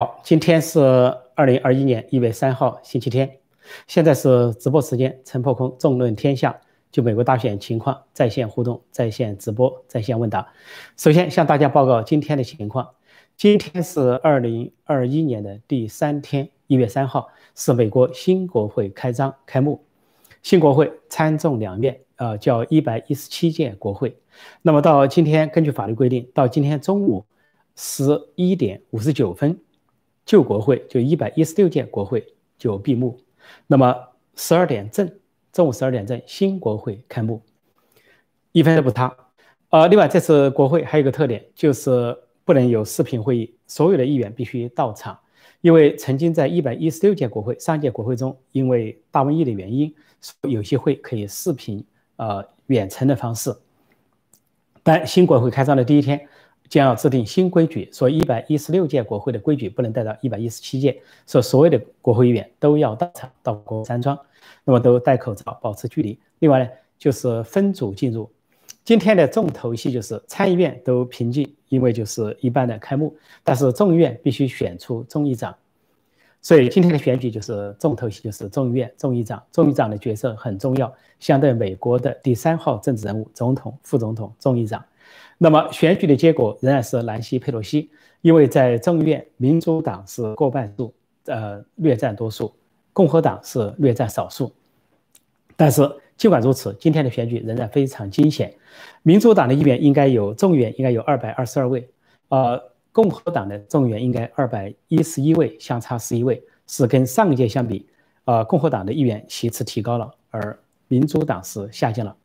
好，今天是二零二一年一月三号，星期天，现在是直播时间，陈破空纵论天下，就美国大选情况在线互动、在线直播、在线问答。首先向大家报告今天的情况，今天是二零二一年的第三天，一月三号是美国新国会开张开幕，新国会参众两院，呃，叫一百一十七届国会。那么到今天，根据法律规定，到今天中午十一点五十九分。旧国会就一百一十六届国会就闭幕，那么十二点正，中午十二点正，新国会开幕，一分都不差。呃，另外这次国会还有一个特点，就是不能有视频会议，所有的议员必须到场，因为曾经在一百一十六届国会上届国会中，因为大瘟疫的原因，有些会可以视频呃远程的方式，但新国会开张的第一天。将要制定新规矩，说一百一十六届国会的规矩不能带到一百一十七届，说所有的国会议员都要到场到国山庄，那么都戴口罩，保持距离。另外呢，就是分组进入。今天的重头戏就是参议院都平静，因为就是一般的开幕，但是众议院必须选出众议长，所以今天的选举就是重头戏，就是众议院众议长。众议长的角色很重要，相对美国的第三号政治人物，总统、副总统、众议长。那么选举的结果仍然是南希·佩洛西，因为在众议院，民主党是过半数，呃，略占多数，共和党是略占少数。但是尽管如此，今天的选举仍然非常惊险。民主党的议员应该有众议员应该有二百二十二位，呃，共和党的众议员应该二百一十一位，相差十一位，是跟上一届相比，呃，共和党的议员席次提高了，而民主党是下降了。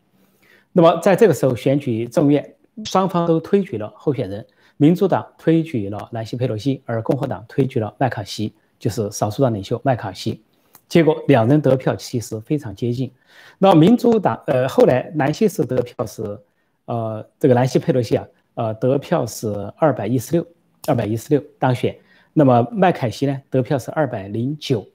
那么在这个时候选举众院。双方都推举了候选人，民主党推举了南希·佩洛西，而共和党推举了麦卡锡，就是少数党领袖麦卡锡。结果两人得票其实非常接近。那民主党，呃，后来南希是得票是，呃，这个南希·佩洛西啊，呃，得票是二百一十六，二百一十六当选。那么麦凯锡呢，得票是二百零九，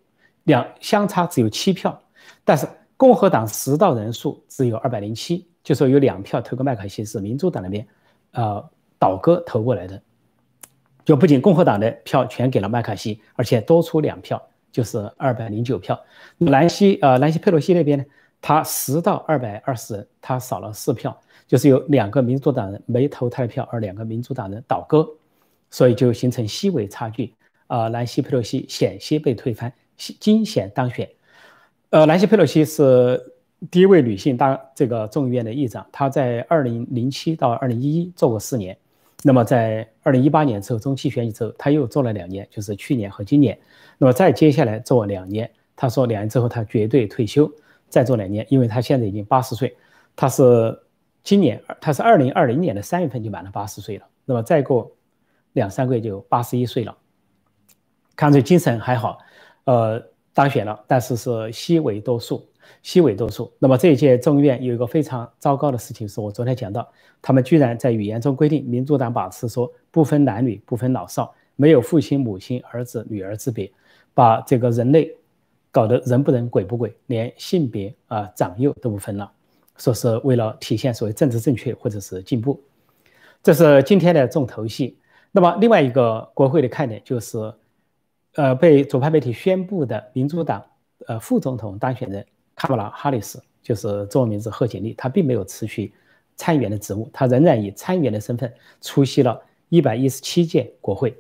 两相差只有七票，但是共和党实到人数只有二百零七。就说有两票投给麦卡锡是民主党那边，呃，倒戈投过来的，就不仅共和党的票全给了麦卡锡，而且多出两票，就是二百零九票。南西呃，南西佩洛西那边呢，他十到二百二十人，他少了四票，就是有两个民主党人没投他的票，而两个民主党人倒戈，所以就形成细微差距。啊，兰西佩洛西险些被推翻，惊险当选。呃，南西佩洛西是。第一位女性当这个众议院的议长，她在二零零七到二零一一做过四年，那么在二零一八年之后中期选举之后，她又做了两年，就是去年和今年，那么再接下来做两年，她说两年之后她绝对退休，再做两年，因为她现在已经八十岁，她是今年她是二零二零年的三月份就满了八十岁了，那么再过两三个月就八十一岁了，看着精神还好，呃，当选了，但是是稀为多数。西尾多数。那么这一届众议院有一个非常糟糕的事情，是我昨天讲到，他们居然在语言中规定，民主党把持说不分男女、不分老少，没有父亲、母亲、儿子、女儿之别，把这个人类搞得人不人、鬼不鬼，连性别啊长幼都不分了，说是为了体现所谓政治正确或者是进步。这是今天的重头戏。那么另外一个国会的看点就是，呃，被左派媒体宣布的民主党呃副总统当选人。卡马拉·哈里斯就是中文名字贺锦丽，她并没有辞去参议员的职务，她仍然以参议员的身份出席了一百一十七届国会，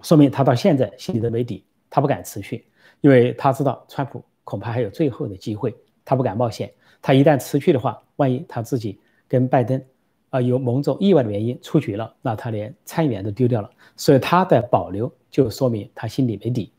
说明她到现在心里都没底，她不敢辞去，因为她知道川普恐怕还有最后的机会，她不敢冒险，她一旦辞去的话，万一她自己跟拜登啊有某种意外的原因出局了，那她连参议员都丢掉了，所以她的保留就说明她心里没底。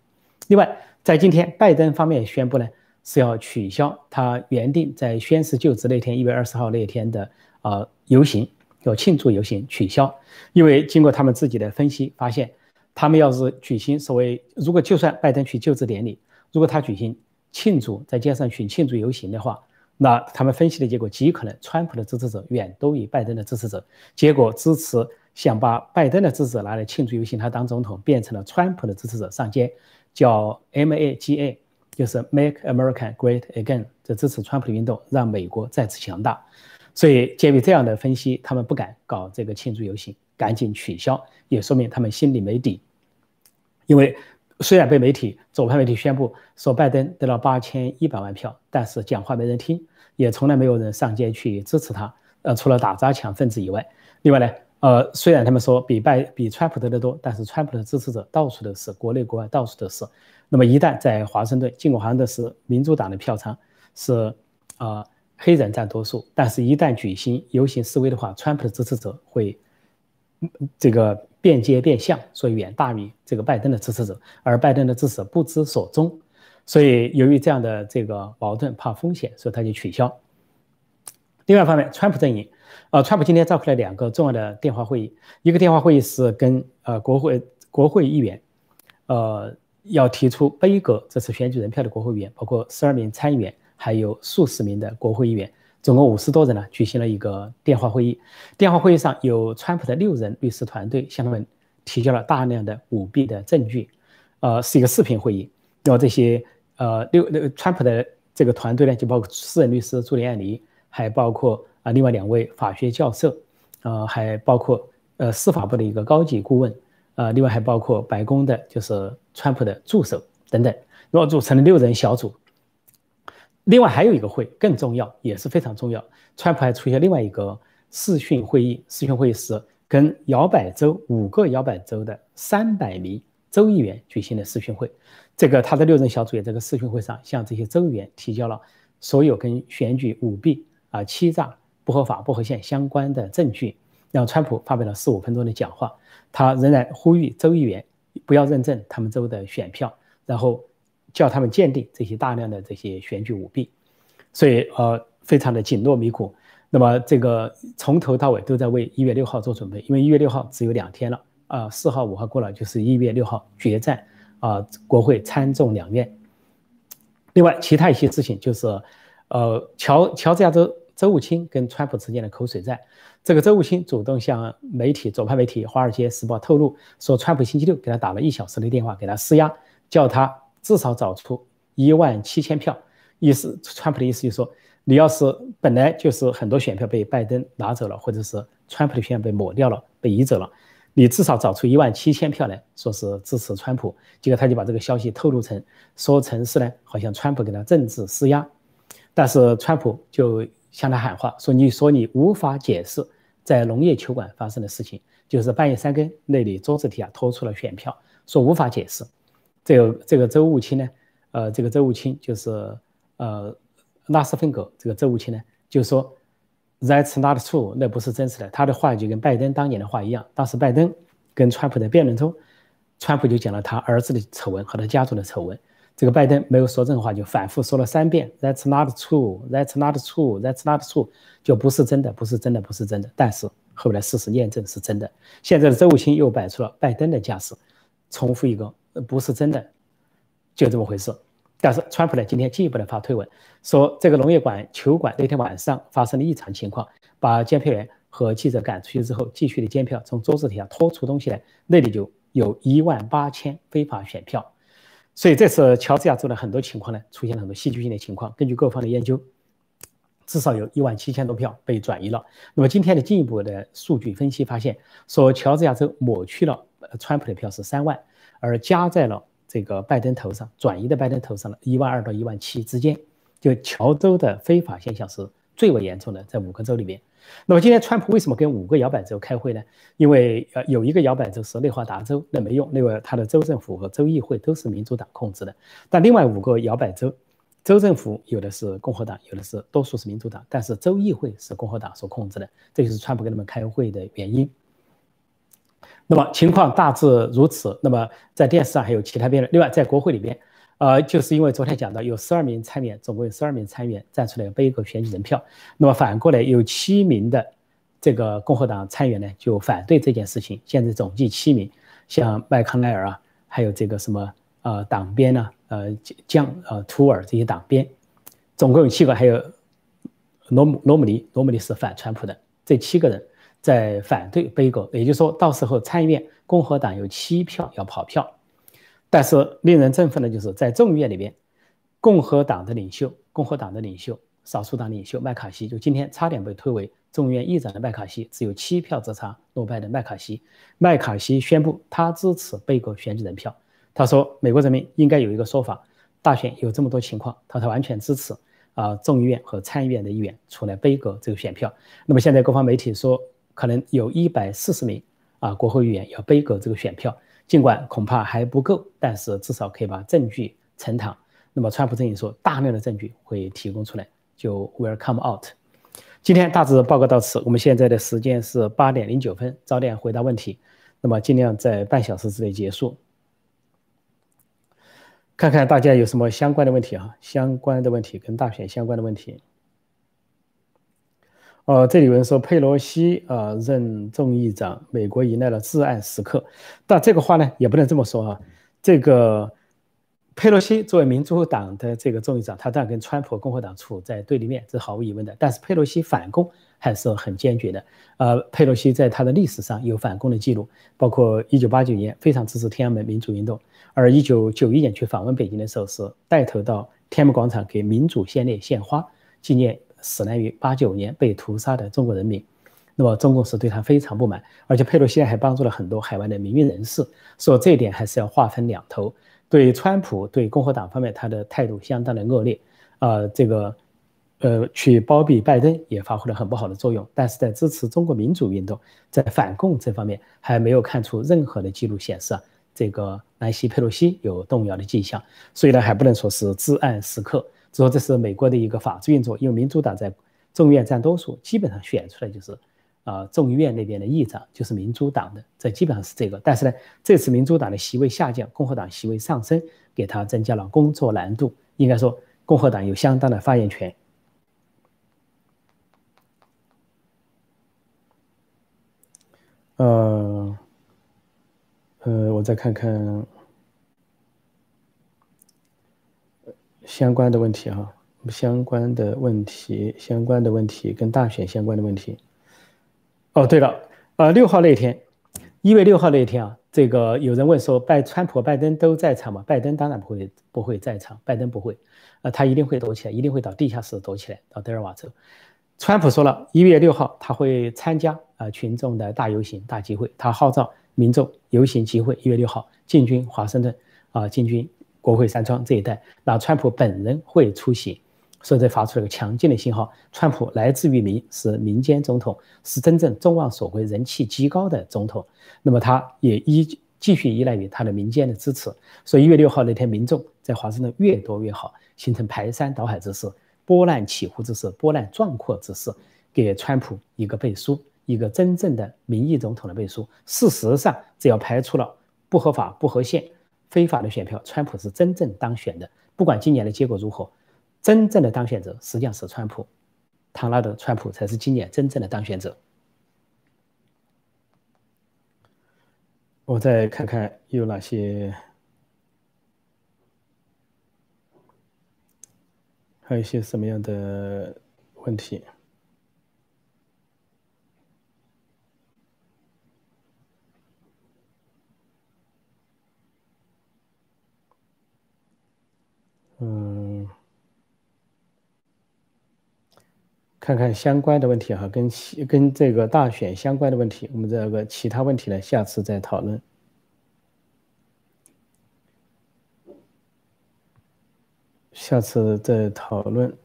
另外，在今天拜登方面宣布呢。是要取消他原定在宣誓就职那天一月二十号那天的呃游行，要庆祝游行取消，因为经过他们自己的分析发现，他们要是举行所谓如果就算拜登去就职典礼，如果他举行庆祝在街上去庆祝游行的话，那他们分析的结果极可能川普的支持者远多于拜登的支持者，结果支持想把拜登的支持者拿来庆祝游行他当总统，变成了川普的支持者上街，叫 MAGA。就是 Make America Great Again，这支持川普的运动，让美国再次强大。所以，鉴于这样的分析，他们不敢搞这个庆祝游行，赶紧取消，也说明他们心里没底。因为虽然被媒体左派媒体宣布说拜登得了八千一百万票，但是讲话没人听，也从来没有人上街去支持他。呃，除了打砸抢分子以外，另外呢，呃，虽然他们说比拜比川普得的多，但是川普的支持者到处都是，国内国外到处都是。那么一旦在华盛顿，尽管华盛顿是民主党的票仓，是啊黑人占多数，但是一旦举行游行示威的话，川普的支持者会这个变街变巷，所以远大于这个拜登的支持者，而拜登的支持者不知所踪。所以由于这样的这个矛盾，怕风险，所以他就取消。另外一方面，川普阵营，呃，川普今天召开了两个重要的电话会议。一个电话会议是跟呃国会国会议员，呃，要提出背阁这次选举人票的国会议员，包括十二名参议员，还有数十名的国会议员，总共五十多人呢，举行了一个电话会议。电话会议上有川普的六人律师团队向他们提交了大量的舞弊的证据，呃，是一个视频会议。那么这些呃六那个川普的这个团队呢，就包括私人律师朱利安尼。还包括啊，另外两位法学教授，呃，还包括呃司法部的一个高级顾问，呃，另外还包括白宫的，就是川普的助手等等，然后组成了六人小组。另外还有一个会更重要，也是非常重要，川普还出现另外一个视讯会议，视讯会议是跟摇摆州五个摇摆州的三百名州议员举行的视讯会。这个他的六人小组也在这个视讯会上向这些州议员提交了所有跟选举舞弊。啊，欺诈、不合法、不合宪相关的证据，让川普发表了四五分钟的讲话。他仍然呼吁州议员不要认证他们州的选票，然后叫他们鉴定这些大量的这些选举舞弊。所以，呃，非常的紧锣密鼓。那么，这个从头到尾都在为一月六号做准备，因为一月六号只有两天了啊，四号、五号过了就是一月六号决战啊，国会参众两院。另外，其他一些事情就是，呃，乔乔治亚州。周务清跟川普之间的口水战，这个周务清主动向媒体、左派媒体《华尔街时报》透露说，川普星期六给他打了一小时的电话，给他施压，叫他至少找出一万七千票。意思，川普的意思就是说，你要是本来就是很多选票被拜登拿走了，或者是川普的票被抹掉了、被移走了，你至少找出一万七千票来说是支持川普。结果他就把这个消息透露成说成是呢，好像川普给他政治施压，但是川普就。向他喊话说：“你说你无法解释在农业球馆发生的事情，就是半夜三更那里桌子底下拖出了选票，说无法解释。这个这个周务清呢，呃，这个周务清就是呃拉斯芬格这个周务清呢，就说 That's not true，那不是真实的。他的话就跟拜登当年的话一样。当时拜登跟川普的辩论中，川普就讲了他儿子的丑闻和他家族的丑闻。”这个拜登没有说这话，就反复说了三遍，That's not true, That's not true, That's not true，就不是真的，不是真的，不是真的。但是后来事实验证是真的。现在的周务清又摆出了拜登的架势，重复一个不是真的，就这么回事。但是川普呢，今天进一步的发推文，说这个农业馆球馆那天晚上发生了异常情况，把监票员和记者赶出去之后，继续的监票，从桌子底下拖出东西来，那里就有一万八千非法选票。所以这次乔治亚州的很多情况呢，出现了很多戏剧性的情况。根据各方的研究，至少有一万七千多票被转移了。那么今天的进一步的数据分析发现，说乔治亚州抹去了川普的票是三万，而加在了这个拜登头上，转移的拜登头上了一万二到一万七之间。就乔州的非法现象是最为严重的，在五个州里面。那么今天川普为什么跟五个摇摆州开会呢？因为呃有一个摇摆州是内华达州，那没用，那个他的州政府和州议会都是民主党控制的。但另外五个摇摆州，州政府有的是共和党，有的是多数是民主党，但是州议会是共和党所控制的，这就是川普跟他们开会的原因。那么情况大致如此。那么在电视上还有其他辩论，另外在国会里边。呃，就是因为昨天讲到有十二名参议员，总共有十二名参议员站出来背一个选举人票，那么反过来有七名的这个共和党参议员呢就反对这件事情，现在总计七名，像麦康奈尔啊，还有这个什么呃党鞭呢，呃江呃图尔这些党鞭，总共有七个，还有罗姆罗姆尼，罗姆尼是反川普的，这七个人在反对背个，也就是说到时候参议院共和党有七票要跑票。但是令人振奋的就是在众议院里边，共和党的领袖，共和党的领袖，少数党领袖麦卡锡，就今天差点被推为众议院议长的麦卡锡，只有七票之差落败的麦卡锡。麦卡锡宣布他支持背过选举人票，他说美国人民应该有一个说法，大选有这么多情况，他他完全支持啊众议院和参议院的议员出来背阁这个选票。那么现在各方媒体说可能有一百四十名啊国会议员要背阁这个选票，尽管恐怕还不够，但是至少可以把证据呈堂。那么川普阵营说大量的证据会提供出来，就 will come out。今天大致报告到此，我们现在的时间是八点零九分，早点回答问题。那么尽量在半小时之内结束。看看大家有什么相关的问题啊？相关的问题跟大选相关的问题。哦，这里有人说佩洛西啊任众议长，美国迎来了至暗时刻。但这个话呢也不能这么说啊。这个佩洛西作为民主党的这个众议长，他当然跟川普共和党处在对立面，这毫无疑问的。但是佩洛西反攻。还是很坚决的。呃，佩洛西在他的历史上有反攻的记录，包括1989年非常支持天安门民主运动，而1991年去访问北京的时候是带头到天安门广场给民主先烈献花，纪念死难于89年被屠杀的中国人民。那么中共是对他非常不满，而且佩洛西还帮助了很多海外的民运人士，所以这一点还是要划分两头。对川普对共和党方面，他的态度相当的恶劣。啊，这个。呃，去包庇拜登也发挥了很不好的作用，但是在支持中国民主运动，在反共这方面还没有看出任何的记录显示啊，这个南希·佩洛西有动摇的迹象，所以呢，还不能说是至暗时刻。说这是美国的一个法治运作，因为民主党在众议院占多数，基本上选出来就是啊，众议院那边的议长就是民主党的，这基本上是这个。但是呢，这次民主党的席位下降，共和党席位上升，给他增加了工作难度。应该说，共和党有相当的发言权。呃，呃，我再看看相关的问题哈，相关的问题，相关的问题跟大选相关的问题。哦，对了，呃，六号那天，一月六号那一天啊，这个有人问说，拜川普、拜登都在场吗？拜登当然不会，不会在场，拜登不会，呃，他一定会躲起来，一定会到地下室躲起来，到德尔瓦州。川普说了一月六号他会参加啊群众的大游行、大集会，他号召民众游行集会，一月六号进军华盛顿啊，进军国会山庄这一带。那川普本人会出席，所以这发出了个强劲的信号：川普来自于民，是民间总统，是真正众望所归、人气极高的总统。那么他也依继续依赖于他的民间的支持。所以一月六号那天，民众在华盛顿越多越好，形成排山倒海之势。波澜起伏之势，波澜壮阔之势，给川普一个背书，一个真正的民意总统的背书。事实上，只要排除了不合法、不合宪、非法的选票，川普是真正当选的。不管今年的结果如何，真正的当选者实际上是川普，唐纳德·川普才是今年真正的当选者。我再看看有哪些。还有一些什么样的问题？看看相关的问题哈，跟跟这个大选相关的问题，我们这个其他问题呢，下次再讨论。下次再讨论。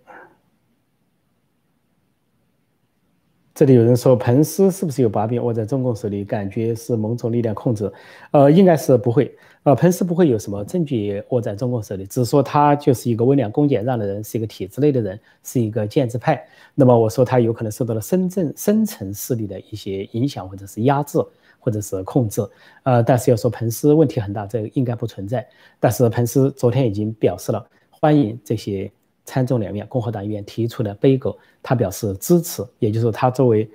这里有人说，彭斯是不是有把柄握在中共手里？感觉是某种力量控制。呃，应该是不会。呃，彭斯不会有什么证据握在中共手里，只是说他就是一个温良恭俭让的人，是一个体制内的人，是一个建制派。那么我说他有可能受到了深圳深层势力的一些影响，或者是压制，或者是控制。呃，但是要说彭斯问题很大，这个应该不存在。但是彭斯昨天已经表示了。欢迎这些参众两院共和党议员提出的背阁，他表示支持。也就是，他作为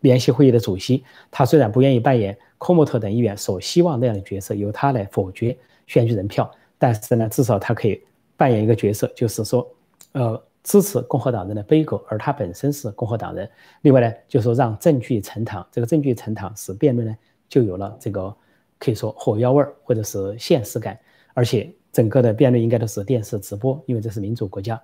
联席会议的主席，他虽然不愿意扮演科莫特等议员所希望那样的角色，由他来否决选举人票，但是呢，至少他可以扮演一个角色，就是说，呃，支持共和党人的背阁，而他本身是共和党人。另外呢，就是说让证据呈堂，这个证据呈堂使辩论呢就有了这个可以说火药味儿或者是现实感，而且。整个的辩论应该都是电视直播，因为这是民主国家。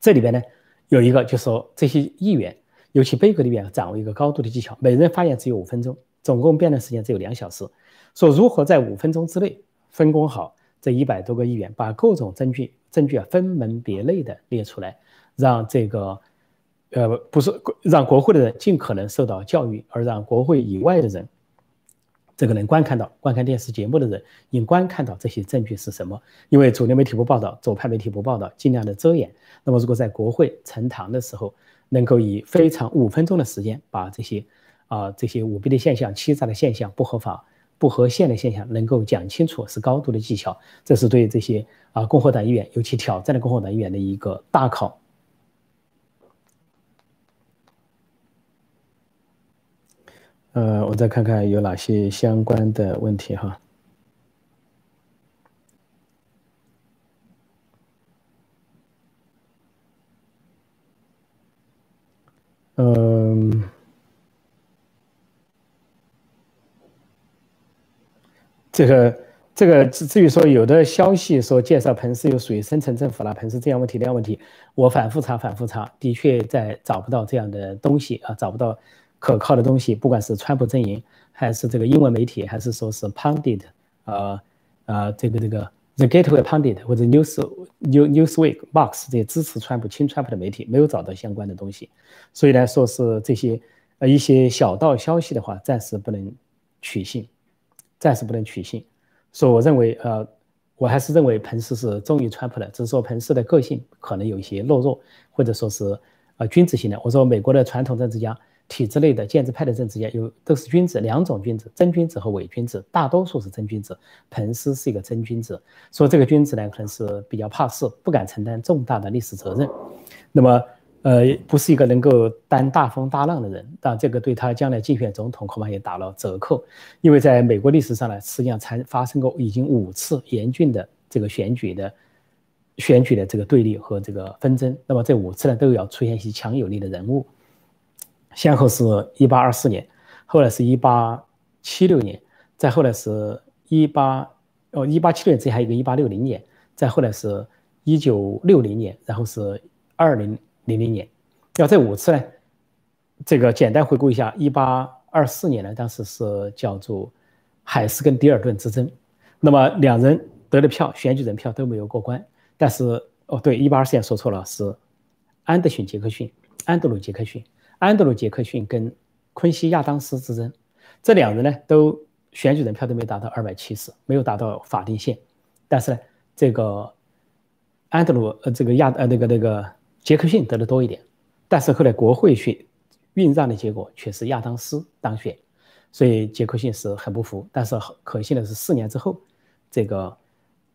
这里边呢，有一个就是说，这些议员，尤其贝格的议员，掌握一个高度的技巧，每人发言只有五分钟，总共辩论时间只有两小时。说如何在五分钟之内分工好这一百多个议员，把各种证据证据啊分门别类的列出来，让这个呃不是让国会的人尽可能受到教育，而让国会以外的人。这个能观看到观看电视节目的人，应观看到这些证据是什么？因为主流媒体不报道，左派媒体不报道，尽量的遮掩。那么，如果在国会呈堂的时候，能够以非常五分钟的时间，把这些啊这些舞弊的现象、欺诈的现象、不合法、不合宪的现象能够讲清楚，是高度的技巧。这是对这些啊共和党议员，尤其挑战的共和党议员的一个大考。呃，我再看看有哪些相关的问题哈。嗯，这个这个至至于说有的消息说介绍彭斯又属于深层政府了，彭斯这样问题那样问题，我反复查反复查，的确在找不到这样的东西啊，找不到。可靠的东西，不管是川普阵营，还是这个英文媒体，还是说是 Pundit，呃呃，这个这个 The Gateway Pundit 或者 News New Newsweek Box 这些支持川普、亲川普的媒体，没有找到相关的东西。所以来说是这些呃一些小道消息的话，暂时不能取信，暂时不能取信。所以我认为，呃，我还是认为彭斯是忠于川普的，只是说彭斯的个性可能有一些懦弱，或者说是呃君子型的。我说美国的传统政治家。体制内的建制派的政治家有都是君子，两种君子，真君子和伪君子，大多数是真君子。彭斯是一个真君子，说这个君子呢，可能是比较怕事，不敢承担重大的历史责任。那么，呃，不是一个能够担大风大浪的人，但这个对他将来竞选总统恐怕也打了折扣。因为在美国历史上呢，实际上才发生过已经五次严峻的这个选举的选举的这个对立和这个纷争。那么这五次呢，都要出现一些强有力的人物。先后是一八二四年，后来是一八七六年，再后来是一八哦一八七六年，这还有一个一八六零年，再后来是一九六零年，然后是二零零零年。要这五次呢，这个简单回顾一下，一八二四年呢，当时是叫做海斯跟迪尔顿之争，那么两人得的票，选举人票都没有过关。但是哦对，一八二四年说错了，是安德逊·杰克逊，安德鲁·杰克逊。安德鲁·杰克逊跟昆西·亚当斯之争，这两人呢都选举人票都没达到二百七十，没有达到法定线。但是呢，这个安德鲁呃这个亚呃那个那个杰克逊得的多一点。但是后来国会选运让的结果却是亚当斯当选，所以杰克逊是很不服。但是可幸的是，四年之后，这个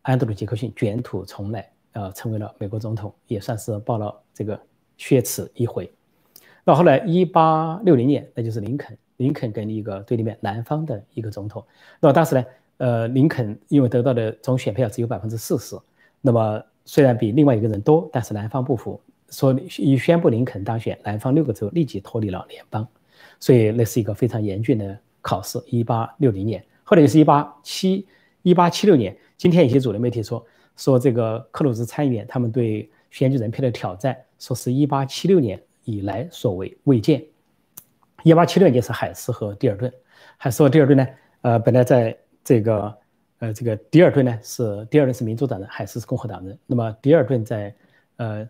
安德鲁·杰克逊卷土重来，呃，成为了美国总统，也算是报了这个血耻一回。到后来，一八六零年，那就是林肯，林肯跟一个对立面南方的一个总统。那么当时呢，呃，林肯因为得到的总选票只有百分之四十，那么虽然比另外一个人多，但是南方不服，说一宣布林肯当选，南方六个州立即脱离了联邦，所以那是一个非常严峻的考试。一八六零年，后来就是一八七一八七六年，今天一些主流媒体说说这个克鲁兹参议员他们对选举人票的挑战，说是一八七六年。以来所为未见。一八七六年是海斯和蒂尔顿，海斯和蒂尔顿呢，呃，本来在这个，呃，这个迪尔顿呢是迪尔顿是民主党人，海斯是共和党人。那么迪尔顿在，呃，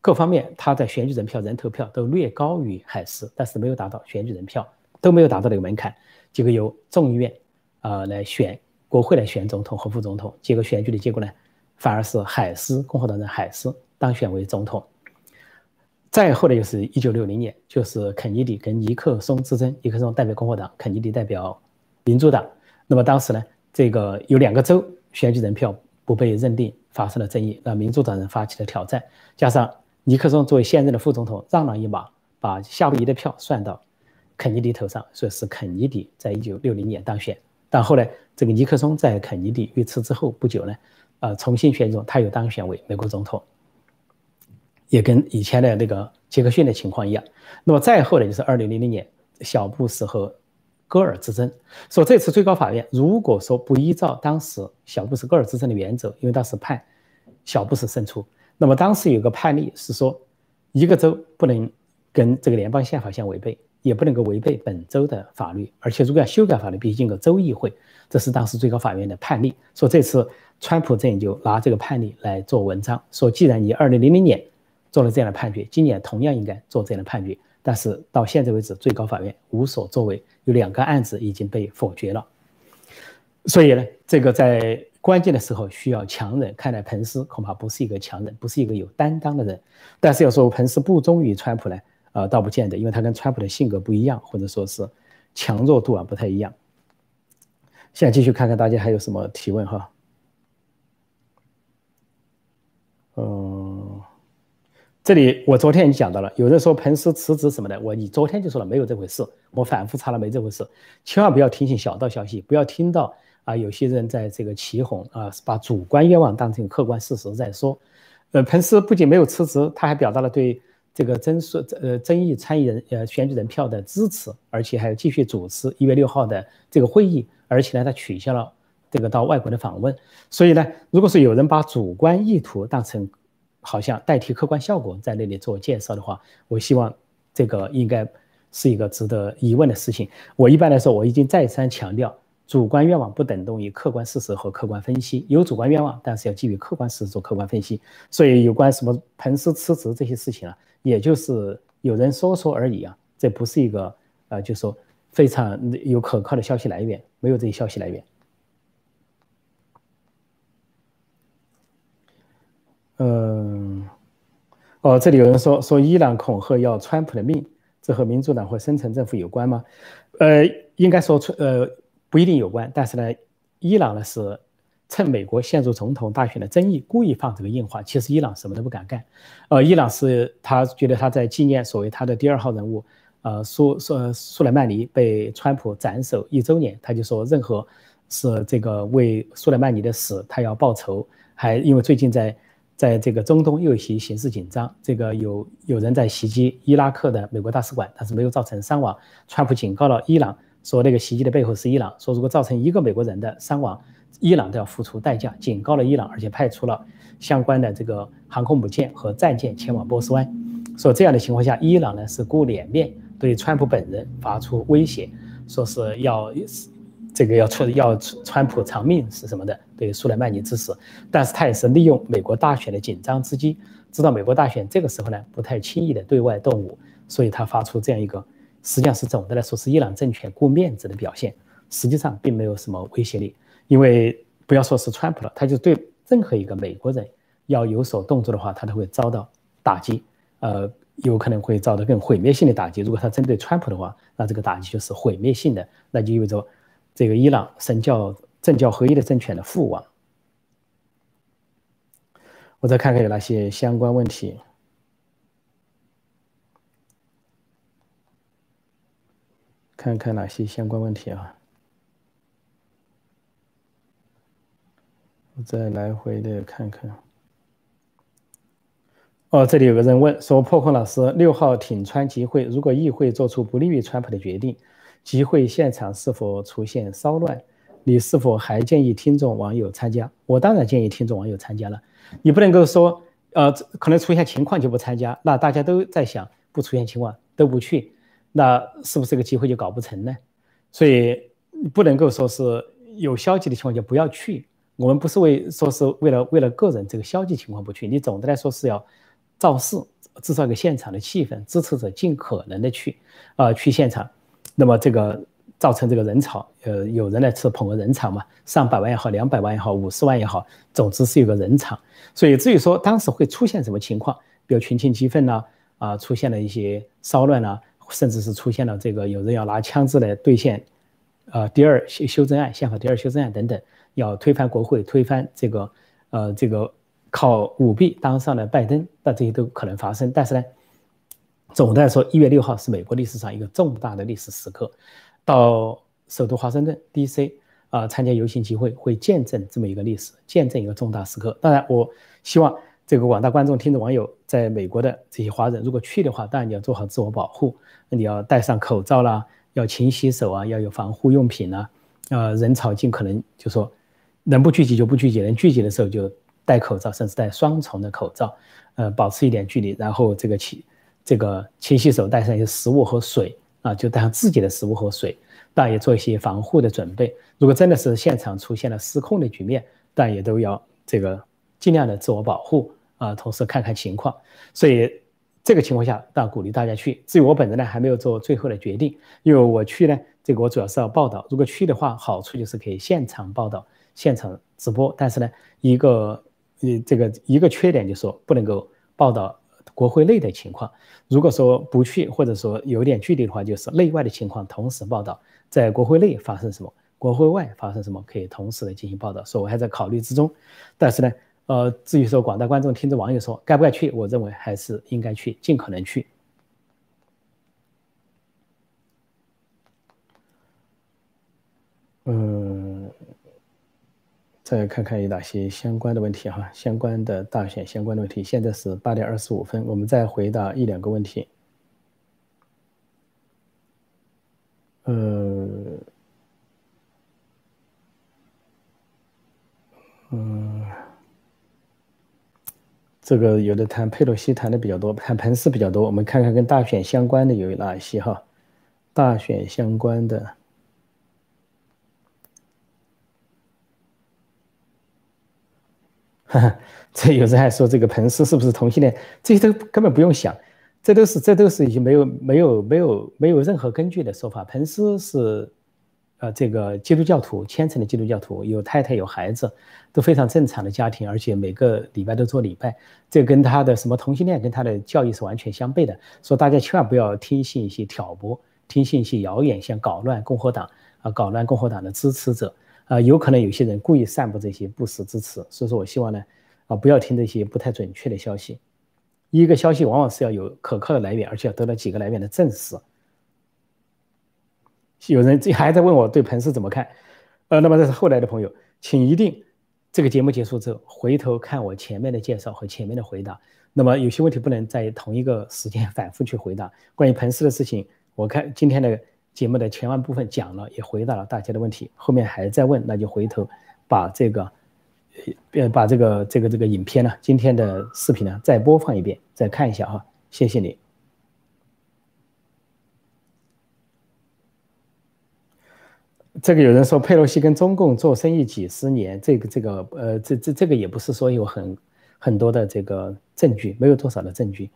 各方面他在选举人票、人投票都略高于海斯，但是没有达到选举人票，都没有达到那个门槛。结果由众议院啊来选国会来选总统和副总统，结果选举的结果呢，反而是海斯共和党人海斯当选为总统。再后来就是一九六零年，就是肯尼迪跟尼克松之争，尼克松代表共和党，肯尼迪代表民主党。那么当时呢，这个有两个州选举人票不被认定，发生了争议，那民主党人发起了挑战，加上尼克松作为现任的副总统让了一马，把夏威夷的票算到肯尼迪头上，所以是肯尼迪在一九六零年当选。但后来这个尼克松在肯尼迪遇刺之后不久呢，呃，重新选中，他又当选为美国总统。也跟以前的那个杰克逊的情况一样，那么再后来就是二零零零年小布什和戈尔之争，说这次最高法院如果说不依照当时小布什戈尔之争的原则，因为当时判小布什胜出，那么当时有个判例是说，一个州不能跟这个联邦宪法相违背，也不能够违背本州的法律，而且如果要修改法律，必须经过州议会。这是当时最高法院的判例。说这次川普阵营就拿这个判例来做文章，说既然你二零零零年做了这样的判决，今年同样应该做这样的判决。但是到现在为止，最高法院无所作为，有两个案子已经被否决了。所以呢，这个在关键的时候需要强人。看来彭斯恐怕不是一个强人，不是一个有担当的人。但是要说彭斯不忠于川普呢？呃，倒不见得，因为他跟川普的性格不一样，或者说是强弱度啊不太一样。现在继续看看大家还有什么提问哈。嗯，这里我昨天已经讲到了，有人说彭斯辞职什么的，我你昨天就说了没有这回事，我反复查了没这回事，千万不要听信小道消息，不要听到啊有些人在这个起哄啊，把主观愿望当成客观事实在说。呃，彭斯不仅没有辞职，他还表达了对。这个争诉呃争议参议人呃选举人票的支持，而且还要继续主持一月六号的这个会议，而且呢，他取消了这个到外国的访问。所以呢，如果是有人把主观意图当成好像代替客观效果在那里做介绍的话，我希望这个应该是一个值得疑问的事情。我一般来说，我已经再三强调，主观愿望不等同于客观事实和客观分析。有主观愿望，但是要基于客观事实做客观分析。所以有关什么彭斯辞职这些事情啊。也就是有人说说而已啊，这不是一个呃，就说非常有可靠的消息来源，没有这些消息来源。嗯，哦，这里有人说说伊朗恐吓要川普的命，这和民主党或深层政府有关吗？呃，应该说川呃不一定有关，但是呢，伊朗呢是。趁美国陷入总统大选的争议，故意放这个硬话。其实伊朗什么都不敢干，呃，伊朗是他觉得他在纪念所谓他的第二号人物，呃，苏苏苏莱曼尼被川普斩首一周年，他就说任何是这个为苏莱曼尼的死他要报仇。还因为最近在在这个中东又有些形势紧张，这个有有人在袭击伊拉克的美国大使馆，但是没有造成伤亡。川普警告了伊朗，说那个袭击的背后是伊朗，说如果造成一个美国人的伤亡。伊朗都要付出代价，警告了伊朗，而且派出了相关的这个航空母舰和战舰前往波斯湾。说这样的情况下，伊朗呢是顾脸面，对川普本人发出威胁，说是要这个要出要川普偿命是什么的，对苏莱曼尼之死。但是他也是利用美国大选的紧张之机，知道美国大选这个时候呢不太轻易的对外动武，所以他发出这样一个，实际上是总的来说是伊朗政权顾面子的表现，实际上并没有什么威胁力。因为不要说是川普了，他就对任何一个美国人要有所动作的话，他都会遭到打击，呃，有可能会遭到更毁灭性的打击。如果他针对川普的话，那这个打击就是毁灭性的，那就意味着这个伊朗神教政教合一的政权的覆亡。我再看看有哪些相关问题，看看哪些相关问题啊。我再来回的看看。哦，这里有个人问说：“破空老师，六号挺川集会，如果议会做出不利于川普的决定，集会现场是否出现骚乱？你是否还建议听众网友参加？”我当然建议听众网友参加了。你不能够说，呃，可能出现情况就不参加。那大家都在想，不出现情况都不去，那是不是这个机会就搞不成呢？所以不能够说是有消极的情况就不要去。我们不是为说是为了为了个人这个消极情况不去，你总的来说是要造势，制造一个现场的气氛，支持者尽可能的去，啊，去现场，那么这个造成这个人潮，呃，有人来吃捧个人场嘛，上百万也好，两百万也好，五十万也好，总之是有个人场。所以至于说当时会出现什么情况，比如群情激愤呐，啊，出现了一些骚乱呐，甚至是出现了这个有人要拿枪支来兑现，呃，第二修修正案，宪法第二修正案等等。要推翻国会，推翻这个，呃，这个靠舞弊当上了拜登，那这些都可能发生。但是呢，总的来说，一月六号是美国历史上一个重大的历史时刻。到首都华盛顿 D.C. 啊，参加游行集会，会见证这么一个历史，见证一个重大时刻。当然，我希望这个广大观众、听众、网友，在美国的这些华人，如果去的话，当然你要做好自我保护，那你要戴上口罩啦，要勤洗手啊，要有防护用品啊，呃，人潮尽可能就说。能不聚集就不聚集，能聚集的时候就戴口罩，甚至戴双重的口罩，呃，保持一点距离，然后这个勤这个勤洗手，带上一些食物和水，啊，就带上自己的食物和水，当然也做一些防护的准备。如果真的是现场出现了失控的局面，但也都要这个尽量的自我保护啊，同时看看情况。所以这个情况下，当然鼓励大家去。至于我本人呢，还没有做最后的决定，因为我去呢，这个我主要是要报道。如果去的话，好处就是可以现场报道、现场直播。但是呢，一个呃这个一个缺点就是说不能够报道国会内的情况。如果说不去，或者说有点距离的话，就是内外的情况同时报道，在国会内发生什么。国会外发生什么，可以同时的进行报道，所以我还在考虑之中。但是呢，呃，至于说广大观众听着网友说该不该去，我认为还是应该去，尽可能去。嗯，再看看有哪些相关的问题哈，相关的大选相关的问题。现在是八点二十五分，我们再回答一两个问题。呃。嗯，这个有的谈佩洛西谈的比较多，谈彭斯比较多。我们看看跟大选相关的有哪些哈？大选相关的，哈哈，这有人还说这个彭斯是不是同性恋？这些都根本不用想，这都是这都是已经没有没有没有没有任何根据的说法。彭斯是。呃，这个基督教徒虔诚的基督教徒，有太太有孩子，都非常正常的家庭，而且每个礼拜都做礼拜，这跟他的什么同性恋跟他的教义是完全相悖的。说大家千万不要听信一些挑拨，听信一些谣言，想搞乱共和党啊，搞乱共和党的支持者啊，有可能有些人故意散布这些不实之词。所以说我希望呢，啊，不要听这些不太准确的消息。一个消息往往是要有可靠的来源，而且要得到几个来源的证实。有人这还在问我对彭斯怎么看，呃，那么这是后来的朋友，请一定这个节目结束之后回头看我前面的介绍和前面的回答。那么有些问题不能在同一个时间 反复去回答。关于彭斯的事情，我看今天的节目的前半部分讲了，也回答了大家的问题。后面还在问，那就回头把这个呃把这个这个这个影片呢，今天的视频呢再播放一遍，再看一下啊，谢谢你。这个有人说佩洛西跟中共做生意几十年，这个这个呃，这这这个也不是说有很很多的这个证据，没有多少的证据。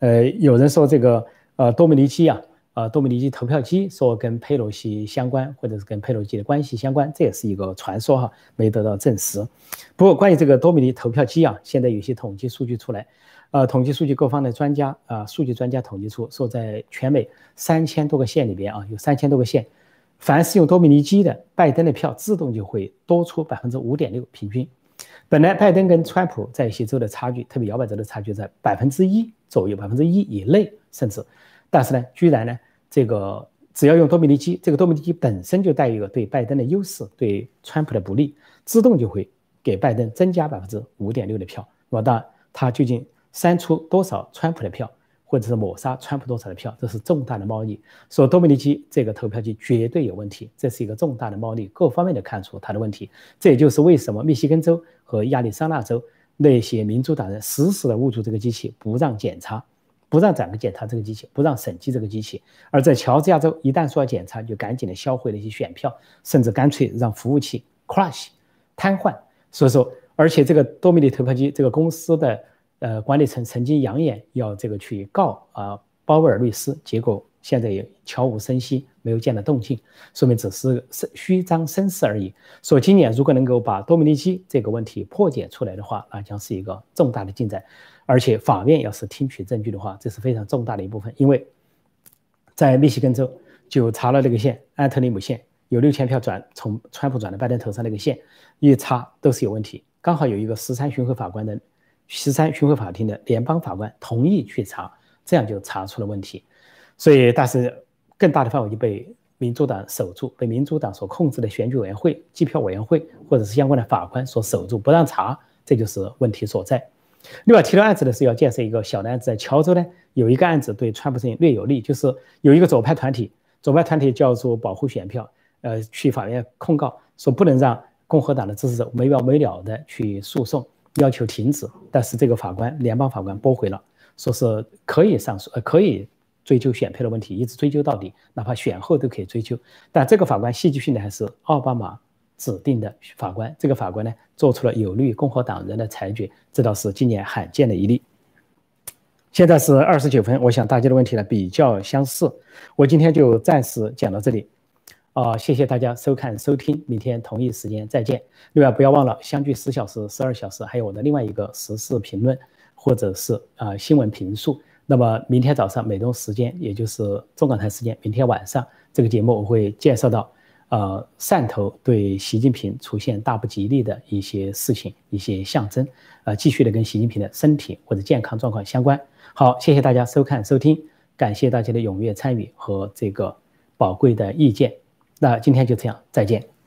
呃，有人说这个呃多米尼基啊，呃多米尼基投票机说跟佩洛西相关，或者是跟佩洛西的关系相关，这也是一个传说哈，没得到证实。不过关于这个多米尼投票机啊，现在有些统计数据出来，呃，统计数据各方的专家啊，数据专家统计出说，在全美三千多个县里边啊，有三千多个县。凡是用多米尼基的，拜登的票自动就会多出百分之五点六平均。本来拜登跟川普在一些州的差距，特别摇摆州的差距在百分之一左右，百分之一以内甚至。但是呢，居然呢，这个只要用多米尼基，这个多米尼基本身就带一个对拜登的优势，对川普的不利，自动就会给拜登增加百分之五点六的票。那么当然，他究竟删除多少川普的票？或者是抹杀川普多少的票，这是重大的猫腻。说多米尼基这个投票机绝对有问题，这是一个重大的猫腻，各方面的看出它的问题。这也就是为什么密西根州和亚利桑那州那些民主党人死死的捂住这个机器，不让检查，不让咱们检查这个机器，不让审计这个机器。而在乔治亚州，一旦说要检查，就赶紧的销毁了一些选票，甚至干脆让服务器 crash 瘫痪。所以说，而且这个多米尼投票机这个公司的。呃，管理层曾经扬言要这个去告啊鲍威尔律师，结果现在也悄无声息，没有见到动静，说明只是虚张声势而已。说今年如果能够把多米尼基这个问题破解出来的话，那将是一个重大的进展。而且法院要是听取证据的话，这是非常重大的一部分，因为在密西根州就查了那个县安特里姆县，有六千票转从川普转到拜登头上那个县，一查都是有问题，刚好有一个十三巡回法官的。十三巡回法庭的联邦法官同意去查，这样就查出了问题。所以，但是更大的范围就被民主党守住，被民主党所控制的选举委员会、计票委员会或者是相关的法官所守住，不让查，这就是问题所在。另外，提到案子的是要建设一个小的案子，在乔州呢有一个案子对川普阵营略有利，就是有一个左派团体，左派团体叫做保护选票，呃，去法院控告说不能让共和党的支持者没完没了的去诉讼。要求停止，但是这个法官，联邦法官驳回了，说是可以上诉，呃，可以追究选票的问题，一直追究到底，哪怕选后都可以追究。但这个法官戏剧性的还是奥巴马指定的法官，这个法官呢做出了有利于共和党人的裁决，这倒是今年罕见的一例。现在是二十九分，我想大家的问题呢比较相似，我今天就暂时讲到这里。啊，谢谢大家收看收听，明天同一时间再见。另外不要忘了，相距十小时、十二小时，还有我的另外一个时事评论，或者是啊新闻评述。那么明天早上美东时间，也就是中港台时间，明天晚上这个节目我会介绍到，呃汕头对习近平出现大不吉利的一些事情、一些象征，呃继续的跟习近平的身体或者健康状况相关。好，谢谢大家收看收听，感谢大家的踊跃参与和这个宝贵的意见。那今天就这样，再见。